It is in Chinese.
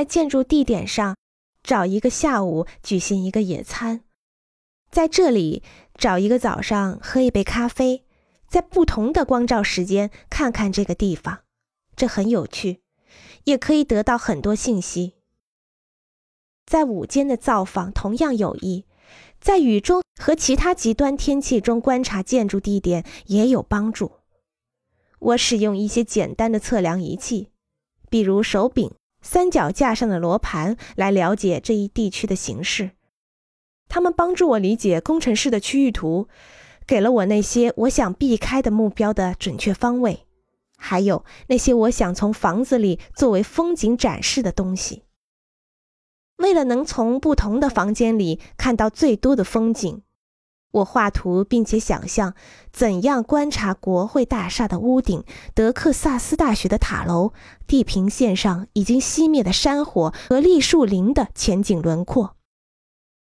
在建筑地点上找一个下午举行一个野餐，在这里找一个早上喝一杯咖啡，在不同的光照时间看看这个地方，这很有趣，也可以得到很多信息。在午间的造访同样有益，在雨中和其他极端天气中观察建筑地点也有帮助。我使用一些简单的测量仪器，比如手柄、三脚架上的罗盘，来了解这一地区的形势。他们帮助我理解工程师的区域图，给了我那些我想避开的目标的准确方位，还有那些我想从房子里作为风景展示的东西。为了能从不同的房间里看到最多的风景。我画图，并且想象怎样观察国会大厦的屋顶、德克萨斯大学的塔楼、地平线上已经熄灭的山火和栗树林的前景轮廓。